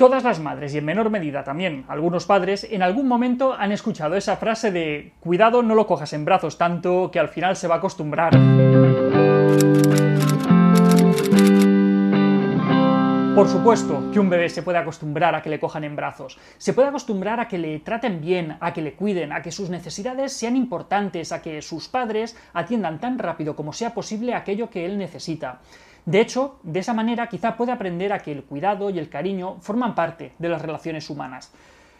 Todas las madres y en menor medida también algunos padres en algún momento han escuchado esa frase de cuidado no lo cojas en brazos tanto que al final se va a acostumbrar. Por supuesto que un bebé se puede acostumbrar a que le cojan en brazos, se puede acostumbrar a que le traten bien, a que le cuiden, a que sus necesidades sean importantes, a que sus padres atiendan tan rápido como sea posible aquello que él necesita. De hecho, de esa manera quizá puede aprender a que el cuidado y el cariño forman parte de las relaciones humanas.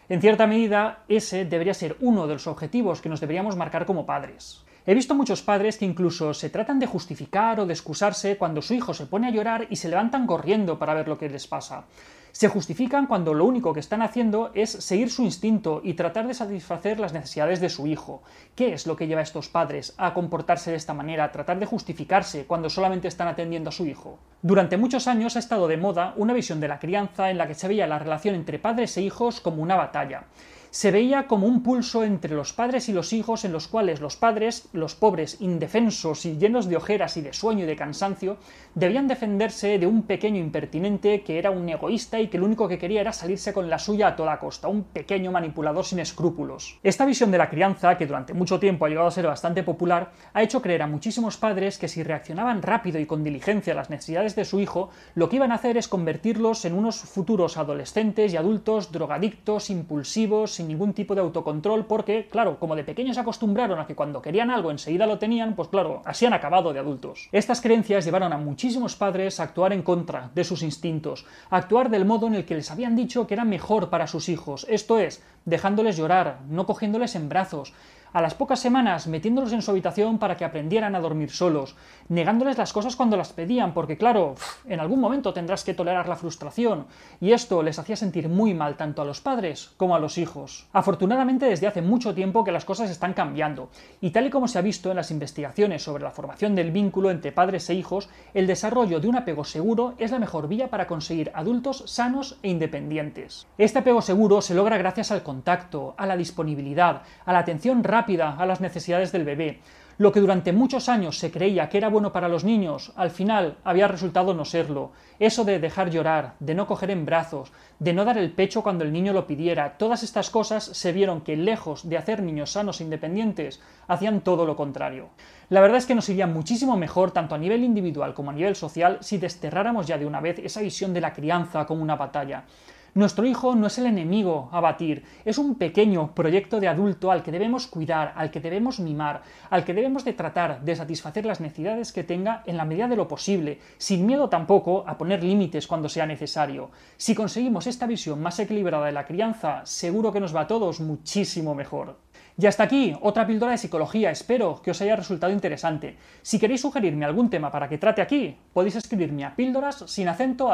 En cierta medida, ese debería ser uno de los objetivos que nos deberíamos marcar como padres. He visto muchos padres que incluso se tratan de justificar o de excusarse cuando su hijo se pone a llorar y se levantan corriendo para ver lo que les pasa se justifican cuando lo único que están haciendo es seguir su instinto y tratar de satisfacer las necesidades de su hijo. ¿Qué es lo que lleva a estos padres a comportarse de esta manera, a tratar de justificarse cuando solamente están atendiendo a su hijo? Durante muchos años ha estado de moda una visión de la crianza en la que se veía la relación entre padres e hijos como una batalla se veía como un pulso entre los padres y los hijos en los cuales los padres, los pobres, indefensos y llenos de ojeras y de sueño y de cansancio, debían defenderse de un pequeño impertinente que era un egoísta y que lo único que quería era salirse con la suya a toda costa, un pequeño manipulador sin escrúpulos. Esta visión de la crianza, que durante mucho tiempo ha llegado a ser bastante popular, ha hecho creer a muchísimos padres que si reaccionaban rápido y con diligencia a las necesidades de su hijo, lo que iban a hacer es convertirlos en unos futuros adolescentes y adultos drogadictos, impulsivos, sin ningún tipo de autocontrol, porque, claro, como de pequeños se acostumbraron a que cuando querían algo enseguida lo tenían, pues claro, así han acabado de adultos. Estas creencias llevaron a muchísimos padres a actuar en contra de sus instintos, a actuar del modo en el que les habían dicho que era mejor para sus hijos, esto es, dejándoles llorar, no cogiéndoles en brazos, a las pocas semanas metiéndolos en su habitación para que aprendieran a dormir solos, negándoles las cosas cuando las pedían, porque claro, en algún momento tendrás que tolerar la frustración, y esto les hacía sentir muy mal tanto a los padres como a los hijos. Afortunadamente desde hace mucho tiempo que las cosas están cambiando, y tal y como se ha visto en las investigaciones sobre la formación del vínculo entre padres e hijos, el desarrollo de un apego seguro es la mejor vía para conseguir adultos sanos e independientes. Este apego seguro se logra gracias al contacto, a la disponibilidad, a la atención rápida, a las necesidades del bebé. Lo que durante muchos años se creía que era bueno para los niños, al final había resultado no serlo. Eso de dejar llorar, de no coger en brazos, de no dar el pecho cuando el niño lo pidiera, todas estas cosas se vieron que lejos de hacer niños sanos e independientes, hacían todo lo contrario. La verdad es que nos iría muchísimo mejor, tanto a nivel individual como a nivel social, si desterráramos ya de una vez esa visión de la crianza como una batalla. Nuestro hijo no es el enemigo a batir, es un pequeño proyecto de adulto al que debemos cuidar, al que debemos mimar, al que debemos de tratar de satisfacer las necesidades que tenga en la medida de lo posible, sin miedo tampoco a poner límites cuando sea necesario. Si conseguimos esta visión más equilibrada de la crianza, seguro que nos va a todos muchísimo mejor. Y hasta aquí, otra píldora de psicología. Espero que os haya resultado interesante. Si queréis sugerirme algún tema para que trate aquí, podéis escribirme a píldoras sin acento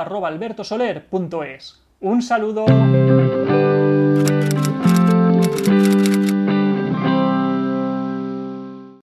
Un saludo.